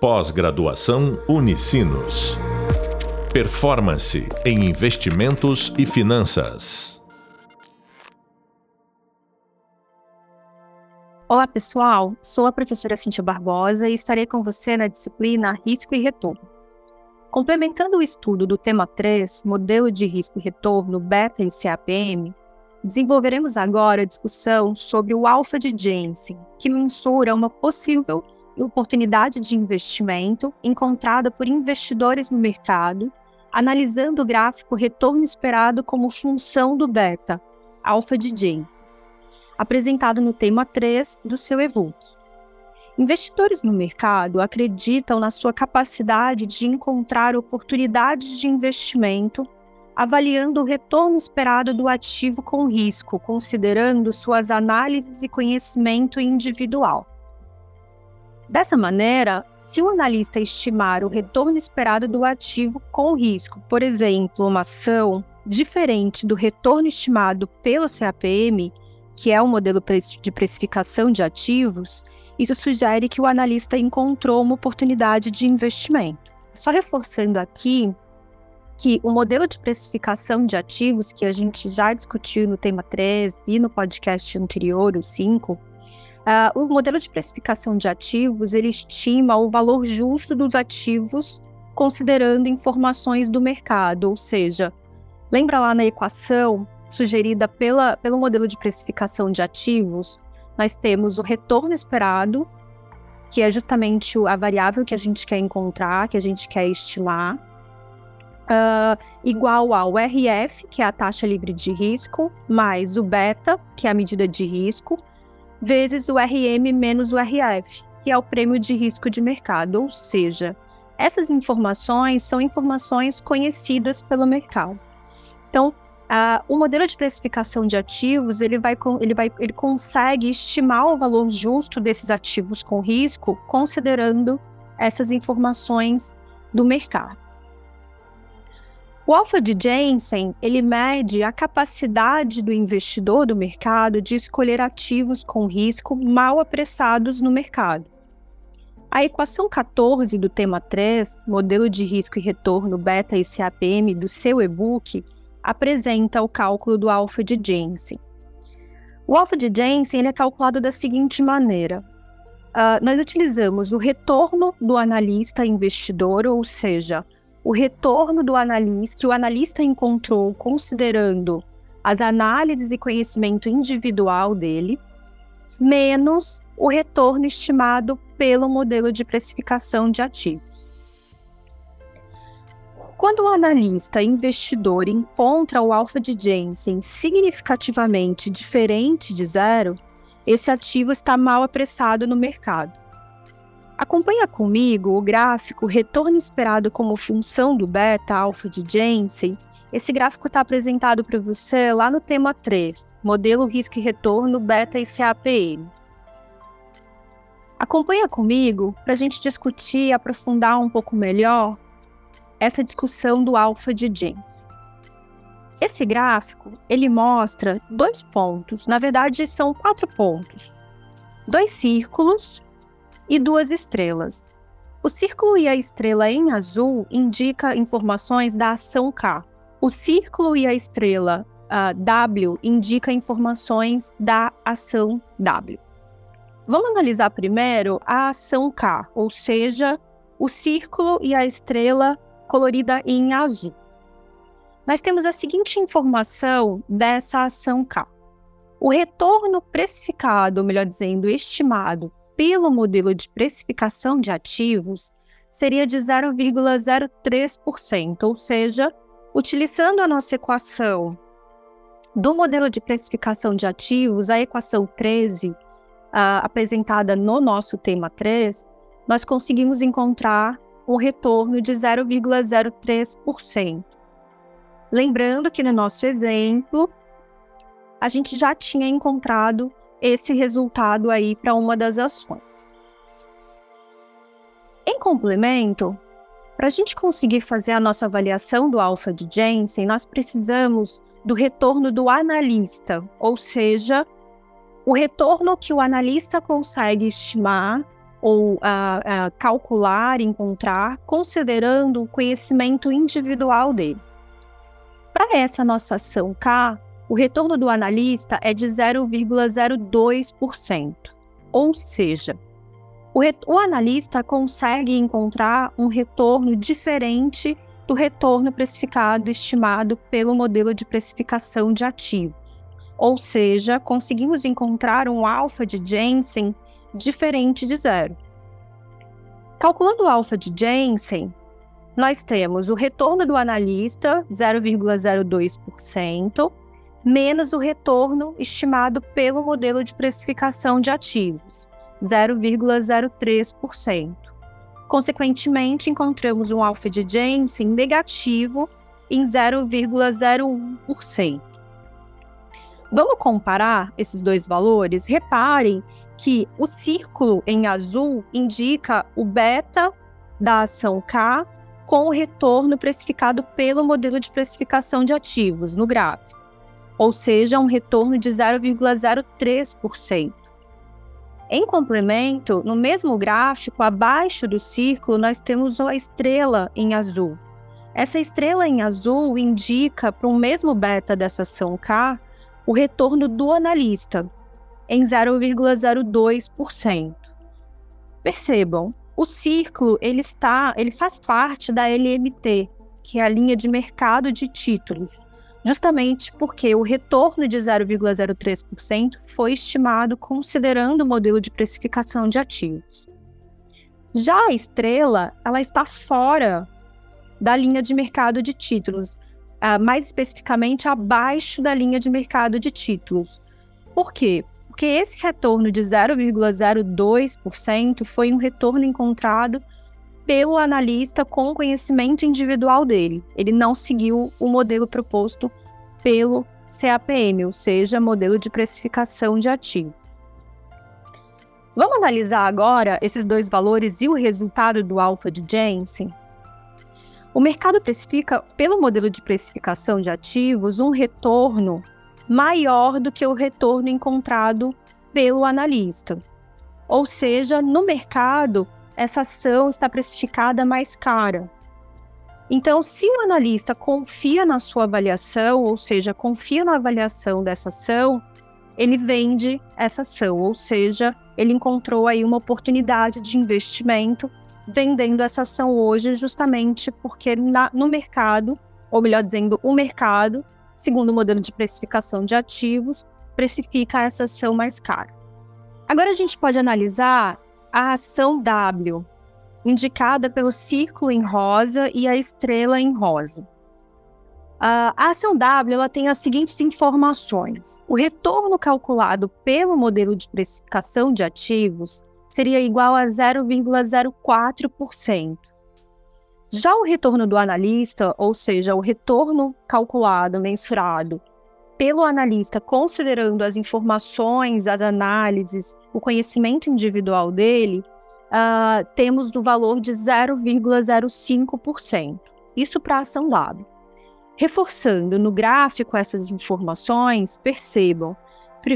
Pós-graduação Unicinos. Performance em investimentos e finanças. Olá, pessoal. Sou a professora Cintia Barbosa e estarei com você na disciplina Risco e Retorno. Complementando o estudo do tema 3, Modelo de Risco e Retorno, Beta e CAPM, desenvolveremos agora a discussão sobre o alfa de Jensen, que mensura uma possível oportunidade de investimento encontrada por investidores no mercado, analisando o gráfico retorno esperado como função do beta, alfa de James, apresentado no tema 3 do seu e-book. Investidores no mercado acreditam na sua capacidade de encontrar oportunidades de investimento, avaliando o retorno esperado do ativo com risco, considerando suas análises e conhecimento individual. Dessa maneira, se o analista estimar o retorno esperado do ativo com risco, por exemplo, uma ação diferente do retorno estimado pelo CAPM, que é o modelo de precificação de ativos, isso sugere que o analista encontrou uma oportunidade de investimento. Só reforçando aqui que o modelo de precificação de ativos, que a gente já discutiu no tema 3 e no podcast anterior, o 5, Uh, o modelo de precificação de ativos ele estima o valor justo dos ativos considerando informações do mercado, ou seja, lembra lá na equação sugerida pela, pelo modelo de precificação de ativos, nós temos o retorno esperado, que é justamente a variável que a gente quer encontrar, que a gente quer estilar, uh, igual ao RF, que é a taxa livre de risco, mais o beta, que é a medida de risco, vezes o RM menos o RF, que é o prêmio de risco de mercado, ou seja, essas informações são informações conhecidas pelo mercado. Então, uh, o modelo de precificação de ativos ele vai, ele vai ele consegue estimar o valor justo desses ativos com risco, considerando essas informações do mercado. O alfa de Jensen, ele mede a capacidade do investidor do mercado de escolher ativos com risco mal apressados no mercado. A equação 14 do tema 3, modelo de risco e retorno beta e CAPM do seu e-book, apresenta o cálculo do alfa de Jensen. O alfa de Jensen ele é calculado da seguinte maneira: uh, nós utilizamos o retorno do analista investidor, ou seja, o retorno do analista, que o analista encontrou considerando as análises e conhecimento individual dele, menos o retorno estimado pelo modelo de precificação de ativos. Quando o analista investidor encontra o alfa de Jensen significativamente diferente de zero, esse ativo está mal apressado no mercado. Acompanha comigo o gráfico retorno esperado como função do beta alfa de Jensen. Esse gráfico está apresentado para você lá no tema 3, modelo risco e retorno beta e CAPM. Acompanha comigo para a gente discutir e aprofundar um pouco melhor essa discussão do alfa de Jensen. Esse gráfico ele mostra dois pontos, na verdade são quatro pontos, dois círculos e duas estrelas. O círculo e a estrela em azul indica informações da ação K. O círculo e a estrela uh, W indica informações da ação W. Vamos analisar primeiro a ação K, ou seja, o círculo e a estrela colorida em azul. Nós temos a seguinte informação dessa ação K. O retorno precificado, melhor dizendo, estimado pelo modelo de precificação de ativos seria de 0,03%, ou seja, utilizando a nossa equação do modelo de precificação de ativos, a equação 13, uh, apresentada no nosso tema 3, nós conseguimos encontrar um retorno de 0,03%. Lembrando que no nosso exemplo, a gente já tinha encontrado esse resultado aí para uma das ações. Em complemento, para a gente conseguir fazer a nossa avaliação do alfa de Jensen, nós precisamos do retorno do analista, ou seja, o retorno que o analista consegue estimar ou uh, uh, calcular, encontrar, considerando o conhecimento individual dele. Para essa nossa ação K, o retorno do analista é de 0,02%, ou seja, o, o analista consegue encontrar um retorno diferente do retorno precificado estimado pelo modelo de precificação de ativos. Ou seja, conseguimos encontrar um alfa de Jensen diferente de zero. Calculando o alfa de Jensen, nós temos o retorno do analista, 0,02%, menos o retorno estimado pelo modelo de precificação de ativos, 0,03%. Consequentemente, encontramos um alfa de Jensen negativo em 0,01%. Vamos comparar esses dois valores? Reparem que o círculo em azul indica o beta da ação K com o retorno precificado pelo modelo de precificação de ativos no gráfico, ou seja, um retorno de 0,03%. Em complemento, no mesmo gráfico, abaixo do círculo, nós temos a estrela em azul. Essa estrela em azul indica para o mesmo beta dessa ação K o retorno do analista em 0,02%. Percebam, o círculo ele está, ele faz parte da LMT, que é a linha de mercado de títulos, justamente porque o retorno de 0,03% foi estimado considerando o modelo de precificação de ativos. Já a estrela, ela está fora da linha de mercado de títulos, uh, mais especificamente abaixo da linha de mercado de títulos. Por quê? porque esse retorno de 0,02% foi um retorno encontrado pelo analista com conhecimento individual dele. Ele não seguiu o modelo proposto pelo CAPM, ou seja, modelo de precificação de ativos. Vamos analisar agora esses dois valores e o resultado do alfa de Jensen? O mercado precifica, pelo modelo de precificação de ativos, um retorno maior do que o retorno encontrado pelo analista. Ou seja, no mercado, essa ação está precificada mais cara. Então, se o analista confia na sua avaliação, ou seja, confia na avaliação dessa ação, ele vende essa ação, ou seja, ele encontrou aí uma oportunidade de investimento vendendo essa ação hoje, justamente porque na, no mercado, ou melhor dizendo, o mercado segundo o modelo de precificação de ativos, precifica essa ação mais cara. Agora a gente pode analisar a ação W, indicada pelo círculo em rosa e a estrela em rosa. A ação W ela tem as seguintes informações: o retorno calculado pelo modelo de precificação de ativos seria igual a 0,04%. Já o retorno do analista, ou seja, o retorno calculado, mensurado pelo analista, considerando as informações, as análises, o conhecimento individual dele, uh, temos no valor de 0,05%. Isso para ação dado. Reforçando no gráfico essas informações, percebam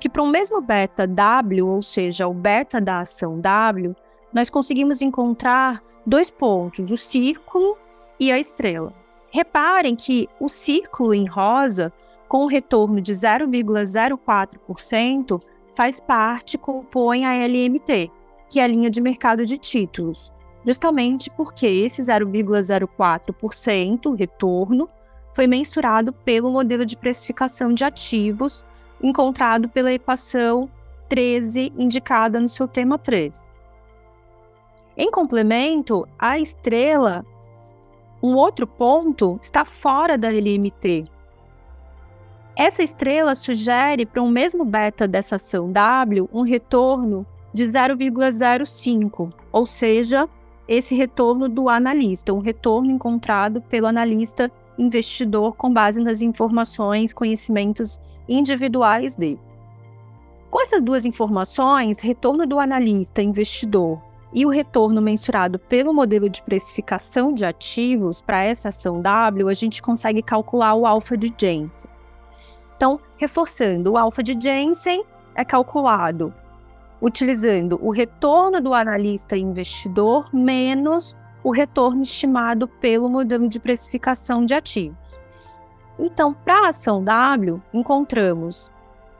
que para o mesmo beta W, ou seja, o beta da ação W, nós conseguimos encontrar dois pontos, o círculo e a estrela. Reparem que o círculo em rosa, com retorno de 0,04%, faz parte, compõe a LMT, que é a linha de mercado de títulos, justamente porque esse 0,04% retorno foi mensurado pelo modelo de precificação de ativos encontrado pela equação 13 indicada no seu tema 3. Em complemento, a estrela, um outro ponto, está fora da LMT. Essa estrela sugere para um mesmo beta dessa ação W um retorno de 0,05, ou seja, esse retorno do analista, um retorno encontrado pelo analista investidor com base nas informações, conhecimentos individuais dele. Com essas duas informações, retorno do analista investidor e o retorno mensurado pelo modelo de precificação de ativos para essa ação W, a gente consegue calcular o alfa de Jensen. Então, reforçando, o alfa de Jensen é calculado utilizando o retorno do analista investidor menos o retorno estimado pelo modelo de precificação de ativos. Então, para a ação W, encontramos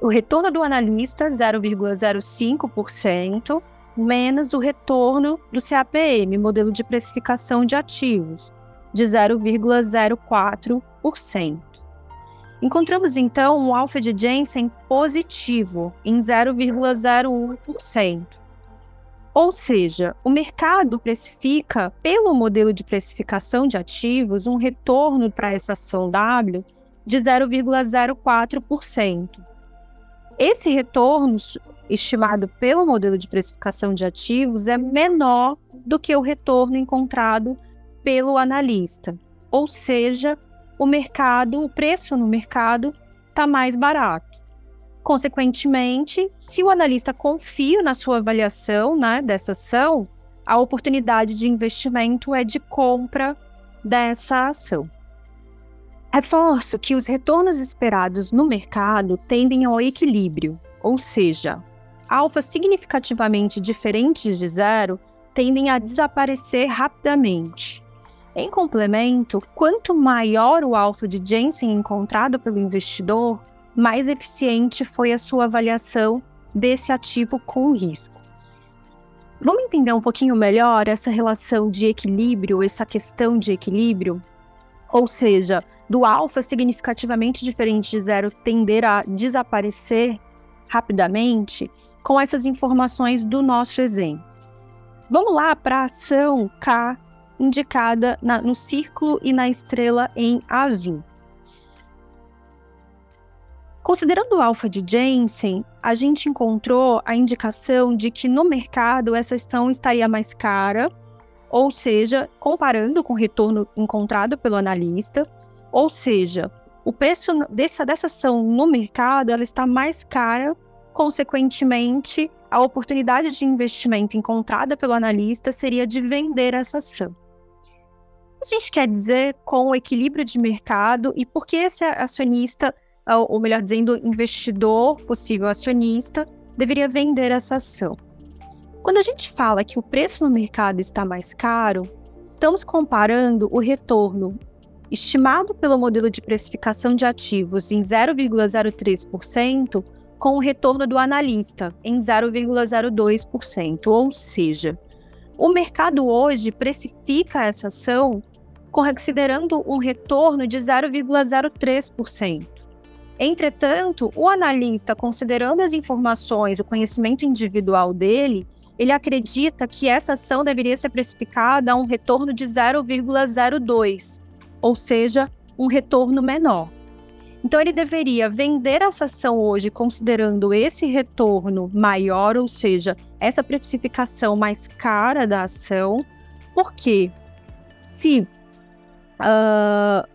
o retorno do analista 0,05% menos o retorno do CAPM, modelo de precificação de ativos, de 0,04%. Encontramos então um alfa de Jensen positivo em 0,01%. Ou seja, o mercado precifica, pelo modelo de precificação de ativos, um retorno para essa ação W de 0,04%. Esse retorno, estimado pelo modelo de precificação de ativos, é menor do que o retorno encontrado pelo analista. Ou seja, o mercado, o preço no mercado está mais barato. Consequentemente, se o analista confia na sua avaliação né, dessa ação, a oportunidade de investimento é de compra dessa ação. Reforço que os retornos esperados no mercado tendem ao equilíbrio, ou seja, alfas significativamente diferentes de zero tendem a desaparecer rapidamente. Em complemento, quanto maior o alfa de Jensen encontrado pelo investidor, mais eficiente foi a sua avaliação desse ativo com risco. Vamos entender um pouquinho melhor essa relação de equilíbrio, essa questão de equilíbrio? Ou seja, do alfa significativamente diferente de zero tender a desaparecer rapidamente com essas informações do nosso exemplo. Vamos lá para a ação K indicada na, no círculo e na estrela em azul. Considerando o alfa de Jensen, a gente encontrou a indicação de que no mercado essa ação estaria mais cara, ou seja, comparando com o retorno encontrado pelo analista, ou seja, o preço dessa, dessa ação no mercado ela está mais cara, consequentemente, a oportunidade de investimento encontrada pelo analista seria de vender essa ação a gente quer dizer com o equilíbrio de mercado e por que esse acionista, ou melhor dizendo, investidor, possível acionista, deveria vender essa ação. Quando a gente fala que o preço no mercado está mais caro, estamos comparando o retorno estimado pelo modelo de precificação de ativos em 0,03% com o retorno do analista em 0,02%, ou seja, o mercado hoje precifica essa ação considerando um retorno de 0,03%. Entretanto, o analista, considerando as informações, o conhecimento individual dele, ele acredita que essa ação deveria ser precificada a um retorno de 0,02, ou seja, um retorno menor. Então, ele deveria vender essa ação hoje considerando esse retorno maior, ou seja, essa precificação mais cara da ação, porque se, uh,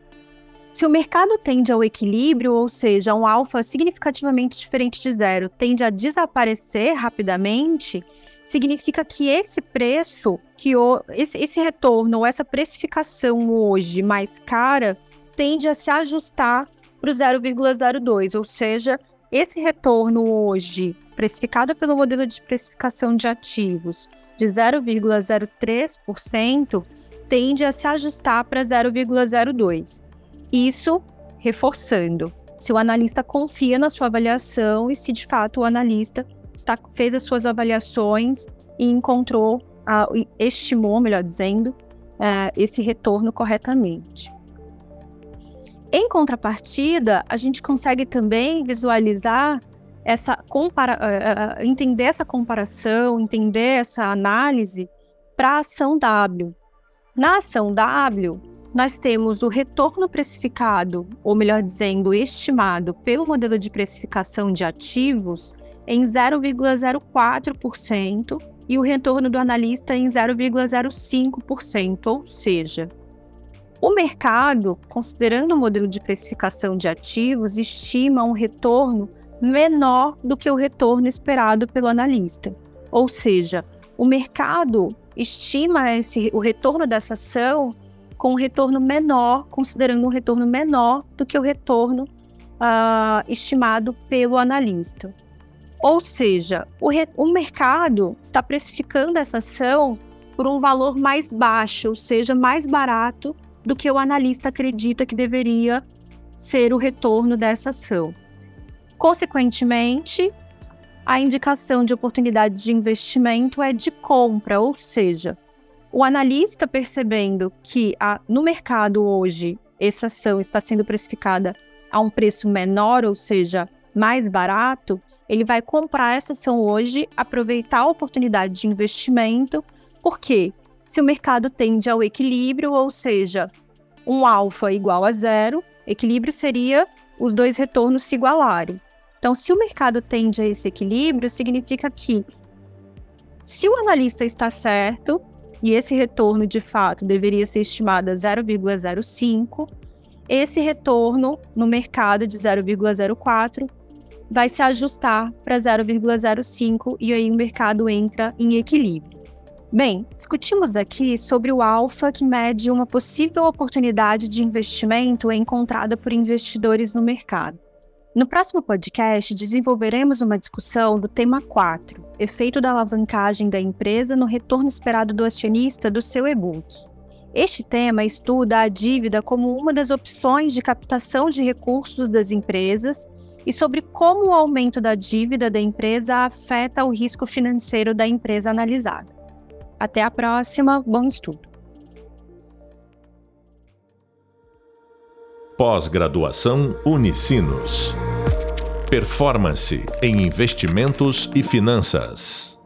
se o mercado tende ao equilíbrio, ou seja, um alfa significativamente diferente de zero, tende a desaparecer rapidamente, significa que esse preço, que o, esse, esse retorno ou essa precificação hoje mais cara, tende a se ajustar para o 0,02, ou seja, esse retorno hoje, precificado pelo modelo de precificação de ativos de 0,03%, tende a se ajustar para 0,02. Isso reforçando se o analista confia na sua avaliação e se de fato o analista tá, fez as suas avaliações e encontrou, estimou, melhor dizendo, uh, esse retorno corretamente. Em contrapartida, a gente consegue também visualizar essa compara uh, entender essa comparação, entender essa análise para a ação W. Na ação W, nós temos o retorno precificado, ou melhor dizendo, estimado pelo modelo de precificação de ativos em 0,04% e o retorno do analista em 0,05%, ou seja, o mercado, considerando o modelo de precificação de ativos, estima um retorno menor do que o retorno esperado pelo analista. Ou seja, o mercado estima esse, o retorno dessa ação com um retorno menor, considerando um retorno menor do que o retorno uh, estimado pelo analista. Ou seja, o, o mercado está precificando essa ação por um valor mais baixo, ou seja, mais barato do que o analista acredita que deveria ser o retorno dessa ação. Consequentemente, a indicação de oportunidade de investimento é de compra, ou seja, o analista percebendo que a, no mercado hoje essa ação está sendo precificada a um preço menor, ou seja, mais barato, ele vai comprar essa ação hoje, aproveitar a oportunidade de investimento, porque se o mercado tende ao equilíbrio, ou seja, um alfa igual a zero, equilíbrio seria os dois retornos se igualarem. Então, se o mercado tende a esse equilíbrio, significa que se o analista está certo, e esse retorno de fato deveria ser estimado a 0,05, esse retorno no mercado de 0,04 vai se ajustar para 0,05 e aí o mercado entra em equilíbrio. Bem, discutimos aqui sobre o alfa que mede uma possível oportunidade de investimento encontrada por investidores no mercado. No próximo podcast, desenvolveremos uma discussão do tema 4, efeito da alavancagem da empresa no retorno esperado do acionista do seu e-book. Este tema estuda a dívida como uma das opções de captação de recursos das empresas e sobre como o aumento da dívida da empresa afeta o risco financeiro da empresa analisada. Até a próxima, bom estudo. Pós-graduação Unicinos. Performance em investimentos e finanças.